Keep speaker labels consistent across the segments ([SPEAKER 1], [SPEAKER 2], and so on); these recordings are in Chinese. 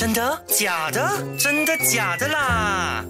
[SPEAKER 1] 真的？假的？真的假的啦？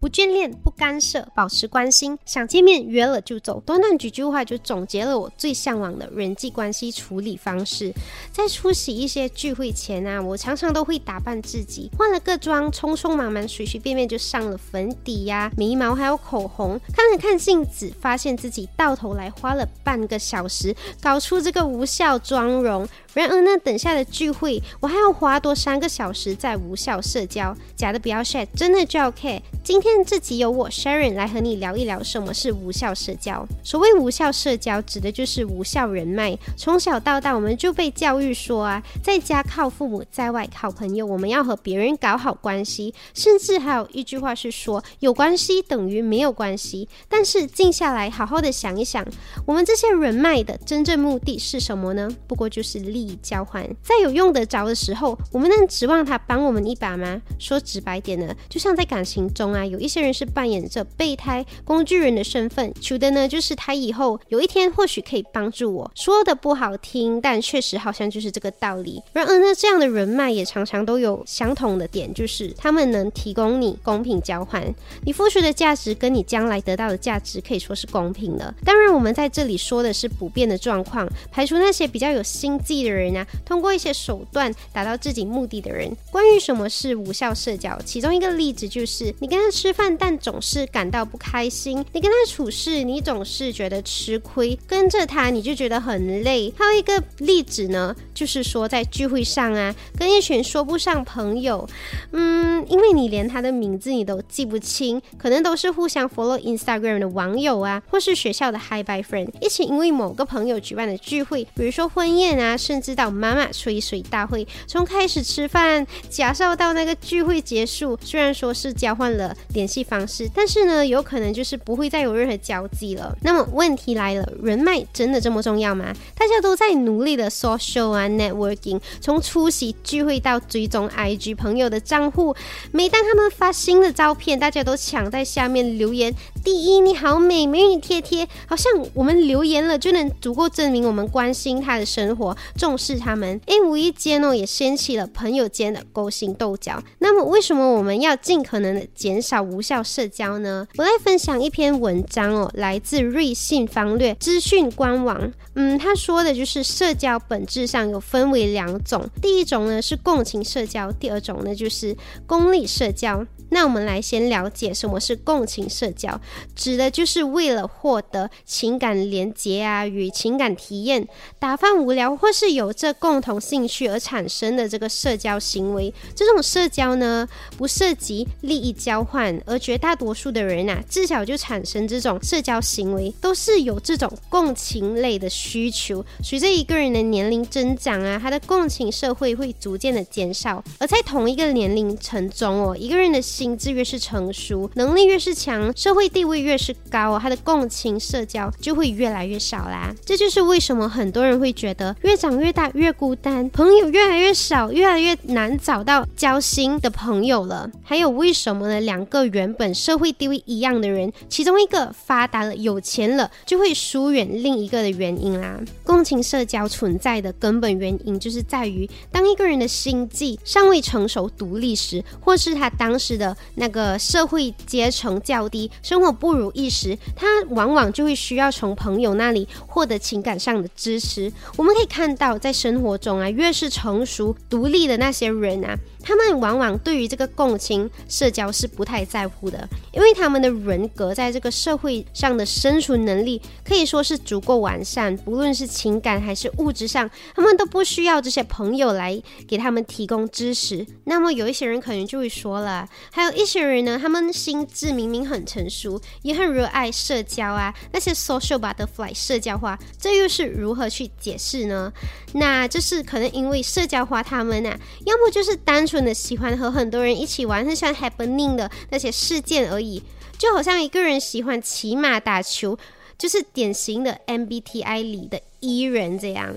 [SPEAKER 2] 不眷恋，不干涉，保持关心。想见面约了就走。短短几句话就总结了我最向往的人际关系处理方式。在出席一些聚会前啊，我常常都会打扮自己，换了个妆，匆匆忙忙，随随便便就上了粉底呀、眉毛还有口红。看了看镜子，发现自己到头来花了半个小时搞出这个无效妆容。然而呢，等下的聚会，我还要花多三个小时在无效社交。假的不要 share，真的就要 care。今天这集由我 Sharon 来和你聊一聊什么是无效社交。所谓无效社交，指的就是无效人脉。从小到大，我们就被教育说啊，在家靠父母，在外靠朋友，我们要和别人搞好关系。甚至还有一句话是说，有关系等于没有关系。但是静下来，好好的想一想，我们这些人脉的真正目的是什么呢？不过就是利益交换。在有用得着的时候，我们能指望他帮我们一把吗？说直白点呢，就像在感情中啊，有一些人是扮演着备胎、工具人的身份，求的呢就是他以后有一天或许可以帮助我。说的不好听，但确实好像就是这个道理。然而呢，这样的人脉也常常都有相同的点，就是他们能提供你公平交换，你付出的价值跟你将来得到的价值可以说是公平的。当然，我们在这里说的是普遍的状况，排除那些比较有心计的人人啊，通过一些手段达到自己目的的人。关于什么是无效社交，其中一个例子就是你跟他吃饭，但总是感到不开心；你跟他处事，你总是觉得吃亏；跟着他，你就觉得很累。还有一个例子呢，就是说在聚会上啊，跟一群说不上朋友，嗯，因为你连他的名字你都记不清，可能都是互相 follow Instagram 的网友啊，或是学校的 high by friend 一起因为某个朋友举办的聚会，比如说婚宴啊，甚至到妈妈吹水大会，从开始吃饭，假设到那个聚会结束，虽然说是交换了联系方式，但是呢，有可能就是不会再有任何交集了。那么问题来了，人脉真的这么重要吗？大家都在努力的 social 啊 networking，从出席聚会到追踪 IG 朋友的账户，每当他们发新的照片，大家都抢在下面留言。第一，你好美，美女贴贴，好像我们留言了就能足够证明我们关心他的生活，重视他们。诶，无意间哦，也掀起了朋友间的勾心斗角。那么，为什么我们要尽可能的减少无效社交呢？我来分享一篇文章哦，来自瑞信方略资讯官网。嗯，他说的就是社交本质上有分为两种，第一种呢是共情社交，第二种呢就是功利社交。那我们来先了解什么是共情社交，指的就是为了获得情感连结啊与情感体验，打发无聊或是有这共同兴趣而产生的这个社交行为。这种社交呢不涉及利益交换，而绝大多数的人啊，自小就产生这种社交行为，都是有这种共情类的需求。随着一个人的年龄增长啊，他的共情社会会逐渐的减少，而在同一个年龄层中哦，一个人的。心智越是成熟，能力越是强，社会地位越是高，他的共情社交就会越来越少啦。这就是为什么很多人会觉得越长越越大越孤单，朋友越来越少，越来越难找到交心的朋友了。还有为什么呢？两个原本社会地位一样的人，其中一个发达了、有钱了，就会疏远另一个的原因啦。共情社交存在的根本原因，就是在于当一个人的心计尚未成熟、独立时，或是他当时的。那个社会阶层较低，生活不如意时，他往往就会需要从朋友那里获得情感上的支持。我们可以看到，在生活中啊，越是成熟独立的那些人啊。他们往往对于这个共情社交是不太在乎的，因为他们的人格在这个社会上的生存能力可以说是足够完善，不论是情感还是物质上，他们都不需要这些朋友来给他们提供支持。那么有一些人可能就会说了，还有一些人呢，他们心智明明很成熟，也很热爱社交啊，那些 social butterfly 社交化，这又是如何去解释呢？那就是可能因为社交化，他们啊，要么就是单。纯的喜欢和很多人一起玩，很喜欢 happening 的那些事件而已，就好像一个人喜欢骑马打球，就是典型的 MBTI 里的 E 人这样。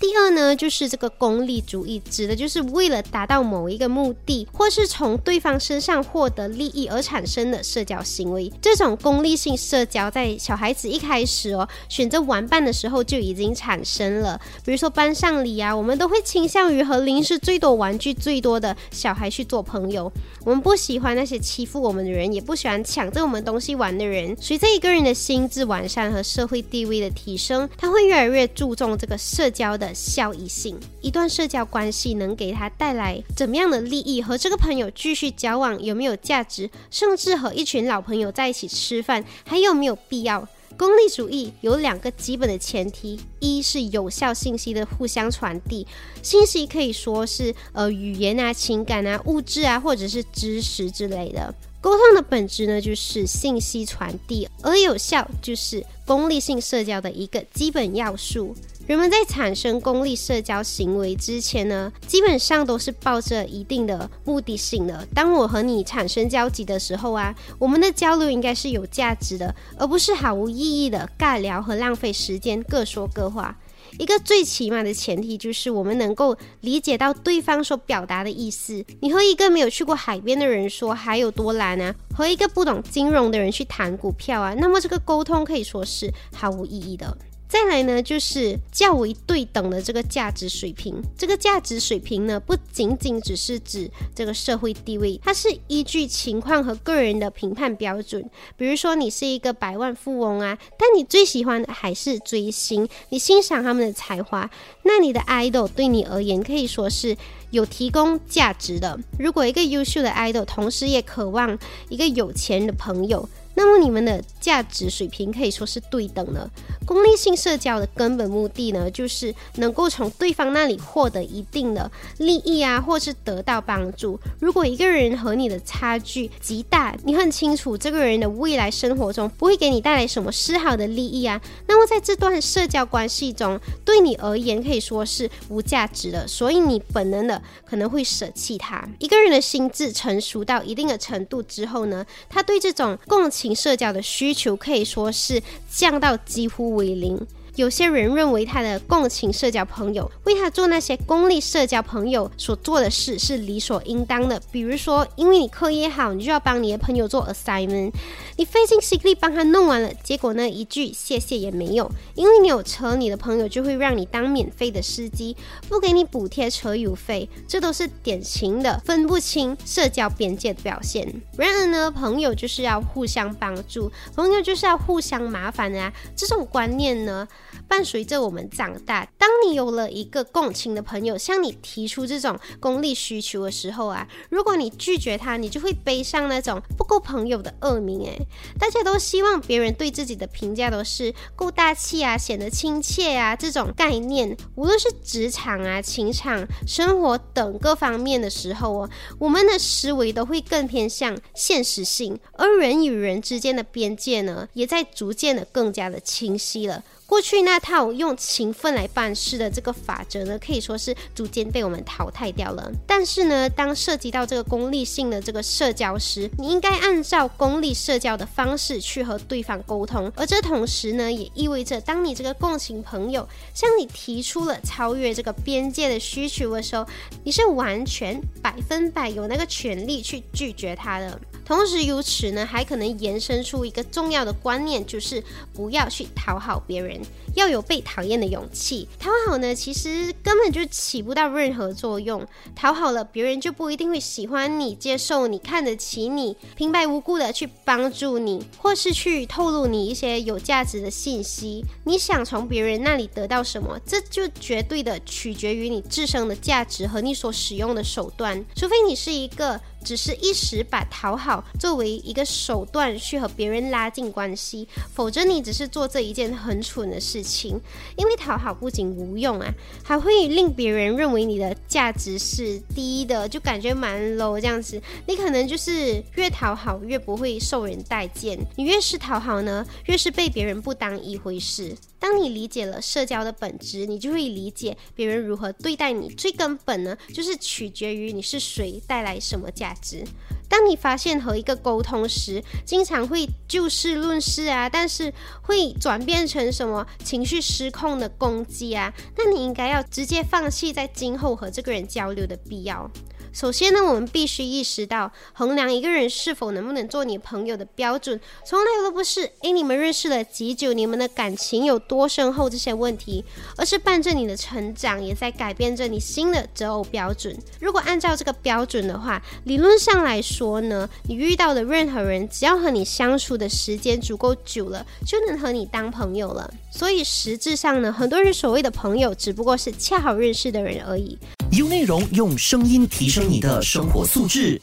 [SPEAKER 2] 第二呢，就是这个功利主义，指的就是为了达到某一个目的，或是从对方身上获得利益而产生的社交行为。这种功利性社交在小孩子一开始哦选择玩伴的时候就已经产生了。比如说班上里啊，我们都会倾向于和零食最多、玩具最多的小孩去做朋友。我们不喜欢那些欺负我们的人，也不喜欢抢着我们东西玩的人。随着一个人的心智完善和社会地位的提升，他会越来越注重这个社交的。效益性，一段社交关系能给他带来怎么样的利益？和这个朋友继续交往有没有价值？甚至和一群老朋友在一起吃饭还有没有必要？功利主义有两个基本的前提：一是有效信息的互相传递，信息可以说是呃语言啊、情感啊、物质啊，或者是知识之类的。沟通的本质呢，就是信息传递，而有效就是功利性社交的一个基本要素。人们在产生功利社交行为之前呢，基本上都是抱着一定的目的性的。当我和你产生交集的时候啊，我们的交流应该是有价值的，而不是毫无意义的尬聊和浪费时间，各说各话。一个最起码的前提就是我们能够理解到对方所表达的意思。你和一个没有去过海边的人说海有多蓝啊，和一个不懂金融的人去谈股票啊，那么这个沟通可以说是毫无意义的。再来呢，就是较为对等的这个价值水平。这个价值水平呢，不仅仅只是指这个社会地位，它是依据情况和个人的评判标准。比如说，你是一个百万富翁啊，但你最喜欢的还是追星，你欣赏他们的才华，那你的 idol 对你而言可以说是有提供价值的。如果一个优秀的 idol 同时也渴望一个有钱的朋友，那么你们的价值水平可以说是对等的。功利性社交的根本目的呢，就是能够从对方那里获得一定的利益啊，或是得到帮助。如果一个人和你的差距极大，你很清楚这个人的未来生活中不会给你带来什么丝毫的利益啊，那么在这段社交关系中，对你而言可以说是无价值的。所以你本能的可能会舍弃他。一个人的心智成熟到一定的程度之后呢，他对这种共情。社交的需求可以说是降到几乎为零。有些人认为他的共情社交朋友为他做那些功利社交朋友所做的事是理所应当的，比如说，因为你课业好，你就要帮你的朋友做 assignment，你费尽心力帮他弄完了，结果呢一句谢谢也没有。因为你有车，你的朋友就会让你当免费的司机，不给你补贴车油费，这都是典型的分不清社交边界的表现。然而呢，朋友就是要互相帮助，朋友就是要互相麻烦的啊，这种观念呢。伴随着我们长大，当你有了一个共情的朋友向你提出这种功利需求的时候啊，如果你拒绝他，你就会背上那种不够朋友的恶名。诶，大家都希望别人对自己的评价都是够大气啊，显得亲切啊，这种概念，无论是职场啊、情场、生活等各方面的时候哦，我们的思维都会更偏向现实性，而人与人之间的边界呢，也在逐渐的更加的清晰了。过去那套用勤奋来办事的这个法则呢，可以说是逐渐被我们淘汰掉了。但是呢，当涉及到这个功利性的这个社交时，你应该按照功利社交的方式去和对方沟通。而这同时呢，也意味着当你这个共情朋友向你提出了超越这个边界的需求的时候，你是完全百分百有那个权利去拒绝他的。同时，如此呢，还可能延伸出一个重要的观念，就是不要去讨好别人，要有被讨厌的勇气。讨好呢，其实根本就起不到任何作用。讨好了别人，就不一定会喜欢你、接受你、看得起你，平白无故的去帮助你，或是去透露你一些有价值的信息。你想从别人那里得到什么，这就绝对的取决于你自身的价值和你所使用的手段。除非你是一个。只是一时把讨好作为一个手段去和别人拉近关系，否则你只是做这一件很蠢的事情。因为讨好不仅无用啊，还会令别人认为你的价值是低的，就感觉蛮 low 这样子。你可能就是越讨好越不会受人待见，你越是讨好呢，越是被别人不当一回事。当你理解了社交的本质，你就会理解别人如何对待你。最根本呢，就是取决于你是谁，带来什么价值。当你发现和一个沟通时，经常会就事论事啊，但是会转变成什么情绪失控的攻击啊，那你应该要直接放弃在今后和这个人交流的必要。首先呢，我们必须意识到，衡量一个人是否能不能做你朋友的标准，从来都不是诶你们认识了几久，你们的感情有多深厚这些问题，而是伴着你的成长，也在改变着你新的择偶标准。如果按照这个标准的话，理论上来说呢，你遇到的任何人，只要和你相处的时间足够久了，就能和你当朋友了。所以实质上呢，很多人所谓的朋友，只不过是恰好认识的人而已。
[SPEAKER 1] 用内容，用声音提升你的生活素质。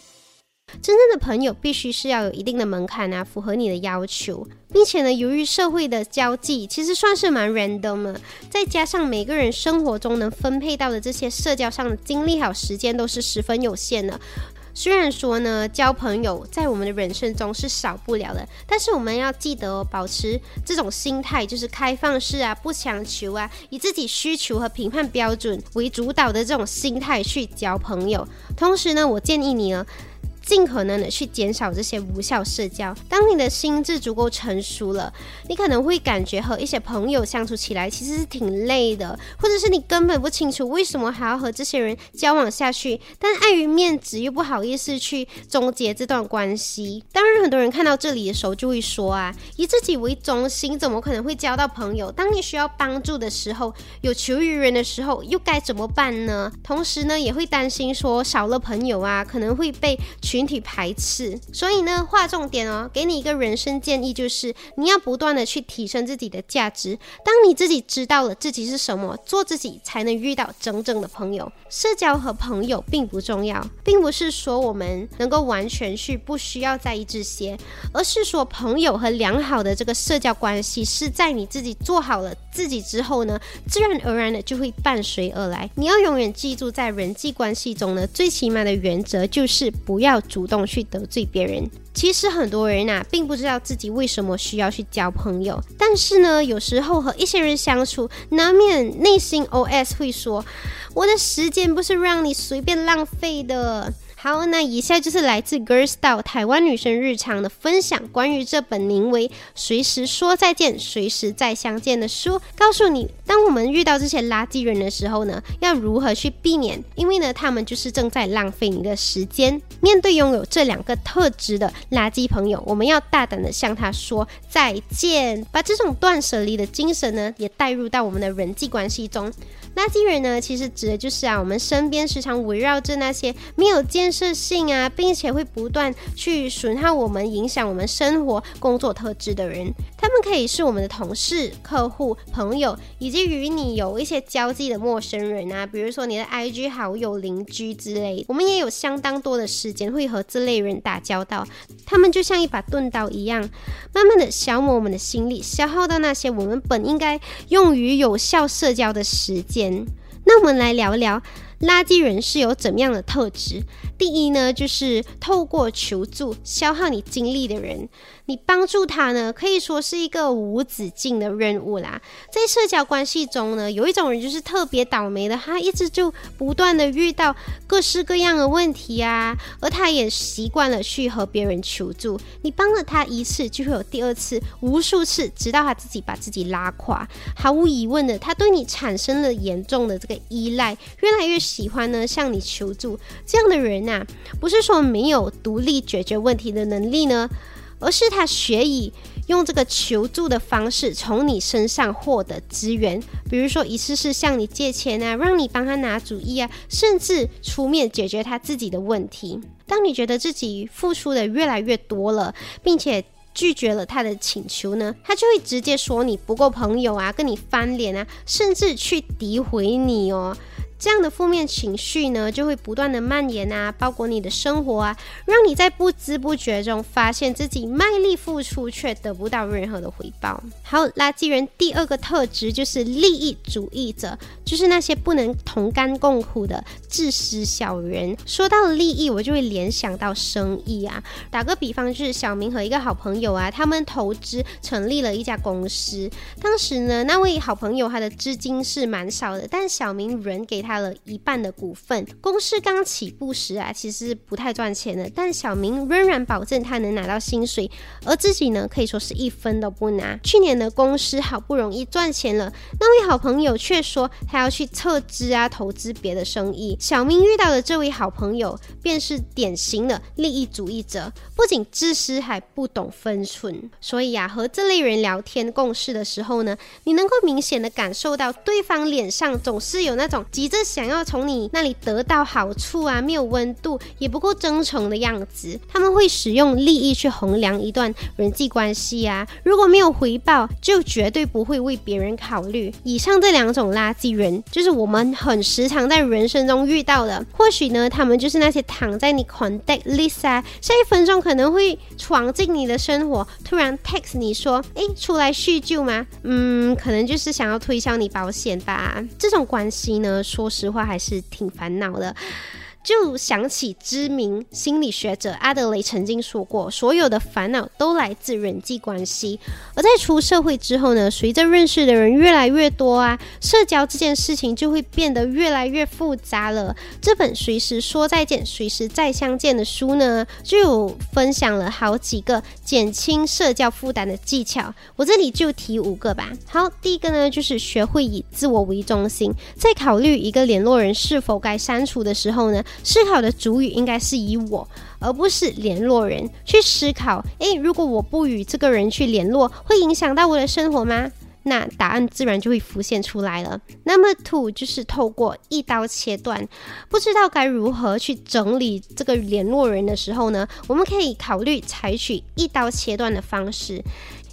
[SPEAKER 2] 真正的朋友必须是要有一定的门槛啊，符合你的要求，并且呢，由于社会的交际其实算是蛮 random 的，再加上每个人生活中能分配到的这些社交上的精力还有时间都是十分有限的。虽然说呢，交朋友在我们的人生中是少不了的，但是我们要记得保持这种心态，就是开放式啊，不强求啊，以自己需求和评判标准为主导的这种心态去交朋友。同时呢，我建议你呢。尽可能的去减少这些无效社交。当你的心智足够成熟了，你可能会感觉和一些朋友相处起来其实是挺累的，或者是你根本不清楚为什么还要和这些人交往下去，但碍于面子又不好意思去终结这段关系。当然，很多人看到这里的时候就会说啊，以自己为中心，怎么可能会交到朋友？当你需要帮助的时候，有求于人的时候，又该怎么办呢？同时呢，也会担心说少了朋友啊，可能会被群。群体排斥，所以呢，划重点哦，给你一个人生建议，就是你要不断的去提升自己的价值。当你自己知道了自己是什么，做自己才能遇到真正的朋友。社交和朋友并不重要，并不是说我们能够完全去不需要在意这些，而是说朋友和良好的这个社交关系是在你自己做好了自己之后呢，自然而然的就会伴随而来。你要永远记住，在人际关系中呢，最起码的原则就是不要。主动去得罪别人，其实很多人啊，并不知道自己为什么需要去交朋友。但是呢，有时候和一些人相处，难免内心 OS 会说：“我的时间不是让你随便浪费的。”好，那以下就是来自 Girl Style 台湾女生日常的分享，关于这本名为《随时说再见，随时再相见》的书，告诉你，当我们遇到这些垃圾人的时候呢，要如何去避免？因为呢，他们就是正在浪费你的时间。面对拥有这两个特质的垃圾朋友，我们要大胆的向他说再见，把这种断舍离的精神呢，也带入到我们的人际关系中。垃圾人呢，其实指的就是啊，我们身边时常围绕着那些没有建设性啊，并且会不断去损害我们、影响我们生活、工作特质的人。他们可以是我们的同事、客户、朋友，以及与你有一些交际的陌生人啊，比如说你的 IG 好友、邻居之类。我们也有相当多的时间会和这类人打交道，他们就像一把钝刀一样，慢慢的消磨我们的心力，消耗到那些我们本应该用于有效社交的时间。那我们来聊聊。垃圾人是有怎么样的特质？第一呢，就是透过求助消耗你精力的人，你帮助他呢，可以说是一个无止境的任务啦。在社交关系中呢，有一种人就是特别倒霉的，他一直就不断的遇到各式各样的问题啊，而他也习惯了去和别人求助。你帮了他一次，就会有第二次、无数次，直到他自己把自己拉垮。毫无疑问的，他对你产生了严重的这个依赖，越来越。喜欢呢向你求助这样的人呐，不是说没有独立解决问题的能力呢，而是他学以用这个求助的方式从你身上获得资源，比如说一次次向你借钱啊，让你帮他拿主意啊，甚至出面解决他自己的问题。当你觉得自己付出的越来越多了，并且拒绝了他的请求呢，他就会直接说你不够朋友啊，跟你翻脸啊，甚至去诋毁你哦。这样的负面情绪呢，就会不断的蔓延啊，包裹你的生活啊，让你在不知不觉中发现自己卖力付出却得不到任何的回报。好，垃圾人第二个特质就是利益主义者，就是那些不能同甘共苦的自私小人。说到利益，我就会联想到生意啊。打个比方，就是小明和一个好朋友啊，他们投资成立了一家公司。当时呢，那位好朋友他的资金是蛮少的，但小明人给他开了一半的股份。公司刚起步时啊，其实不太赚钱的，但小明仍然保证他能拿到薪水，而自己呢，可以说是一分都不拿。去年的公司好不容易赚钱了，那位好朋友却说他要去撤资啊，投资别的生意。小明遇到的这位好朋友便是典型的利益主义者，不仅自私，还不懂分寸。所以啊，和这类人聊天共事的时候呢，你能够明显的感受到对方脸上总是有那种急着是想要从你那里得到好处啊，没有温度，也不够真诚的样子。他们会使用利益去衡量一段人际关系啊，如果没有回报，就绝对不会为别人考虑。以上这两种垃圾人，就是我们很时常在人生中遇到的。或许呢，他们就是那些躺在你 contact list 啊，下一分钟可能会闯进你的生活，突然 text 你说，哎，出来叙旧吗？嗯，可能就是想要推销你保险吧。这种关系呢，说说实话还是挺烦恼的。就想起知名心理学者阿德雷曾经说过，所有的烦恼都来自人际关系。而在出社会之后呢，随着认识的人越来越多啊，社交这件事情就会变得越来越复杂了。这本《随时说再见，随时再相见》的书呢，就有分享了好几个减轻社交负担的技巧。我这里就提五个吧。好，第一个呢，就是学会以自我为中心，在考虑一个联络人是否该删除的时候呢。思考的主语应该是以我，而不是联络人去思考。诶，如果我不与这个人去联络，会影响到我的生活吗？那答案自然就会浮现出来了。那么 two 就是透过一刀切断，不知道该如何去整理这个联络人的时候呢？我们可以考虑采取一刀切断的方式。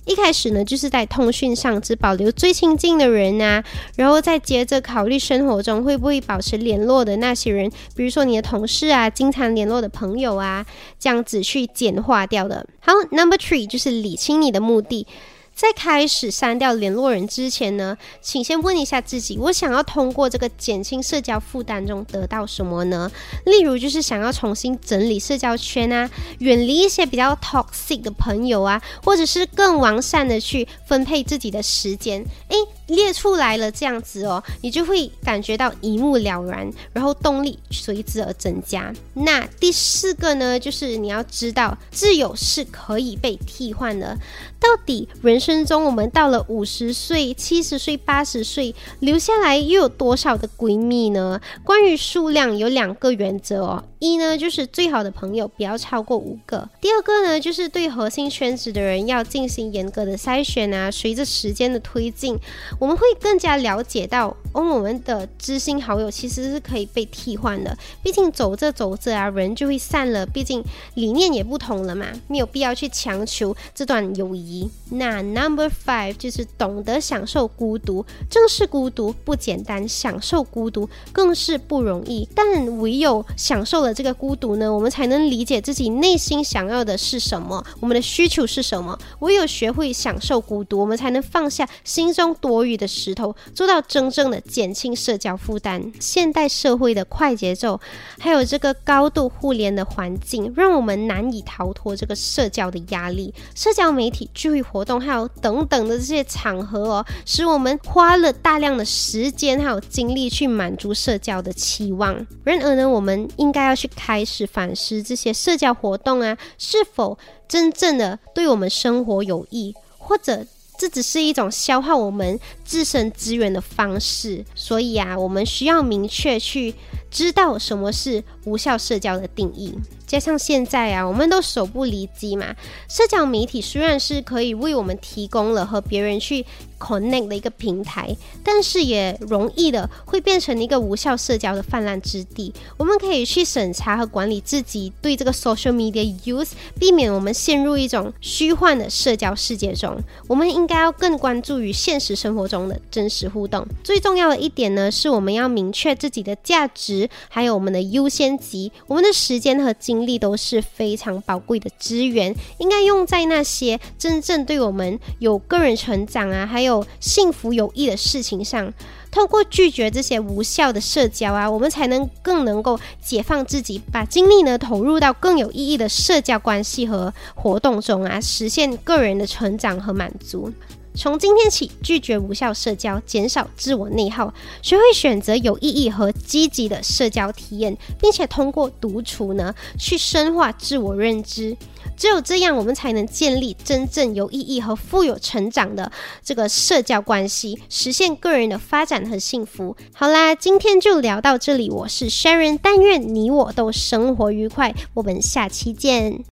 [SPEAKER 2] 一开始呢，就是在通讯上只保留最亲近的人啊，然后再接着考虑生活中会不会保持联络的那些人，比如说你的同事啊，经常联络的朋友啊，这样子去简化掉的。好，Number three 就是理清你的目的。在开始删掉联络人之前呢，请先问一下自己：我想要通过这个减轻社交负担中得到什么呢？例如，就是想要重新整理社交圈啊，远离一些比较 toxic 的朋友啊，或者是更完善的去分配自己的时间。诶，列出来了这样子哦，你就会感觉到一目了然，然后动力随之而增加。那第四个呢，就是你要知道，挚友是可以被替换的。到底人生中，我们到了五十岁、七十岁、八十岁，留下来又有多少的闺蜜呢？关于数量，有两个原则哦。一呢，就是最好的朋友不要超过五个。第二个呢，就是对核心圈子的人要进行严格的筛选啊。随着时间的推进，我们会更加了解到，哦，我们的知心好友其实是可以被替换的。毕竟走着走着啊，人就会散了。毕竟理念也不同了嘛，没有必要去强求这段友谊。那 number five 就是懂得享受孤独，正是孤独不简单，享受孤独更是不容易。但唯有享受了这个孤独呢，我们才能理解自己内心想要的是什么，我们的需求是什么。唯有学会享受孤独，我们才能放下心中多余的石头，做到真正的减轻社交负担。现代社会的快节奏，还有这个高度互联的环境，让我们难以逃脱这个社交的压力。社交媒体。聚会活动还有等等的这些场合哦，使我们花了大量的时间还有精力去满足社交的期望。然而呢，我们应该要去开始反思这些社交活动啊，是否真正的对我们生活有益，或者这只是一种消耗我们自身资源的方式。所以啊，我们需要明确去知道什么是无效社交的定义。加上现在啊，我们都手不离机嘛，社交媒体虽然是可以为我们提供了和别人去 connect 的一个平台，但是也容易的会变成一个无效社交的泛滥之地。我们可以去审查和管理自己对这个 social media use，避免我们陷入一种虚幻的社交世界中。我们应该要更关注于现实生活中的真实互动。最重要的一点呢，是我们要明确自己的价值，还有我们的优先级。我们的时间和精力都是非常宝贵的资源，应该用在那些真正对我们有个人成长啊，还有幸福有益的事情上。通过拒绝这些无效的社交啊，我们才能更能够解放自己，把精力呢投入到更有意义的社交关系和活动中啊，实现个人的成长和满足。从今天起，拒绝无效社交，减少自我内耗，学会选择有意义和积极的社交体验，并且通过独处呢，去深化自我认知。只有这样，我们才能建立真正有意义和富有成长的这个社交关系，实现个人的发展和幸福。好啦，今天就聊到这里，我是 Sharon，但愿你我都生活愉快，我们下期见。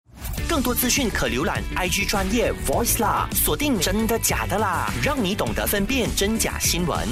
[SPEAKER 1] 更多资讯可浏览 IG 专业 Voice 啦，锁定真的假的啦，让你懂得分辨真假新闻。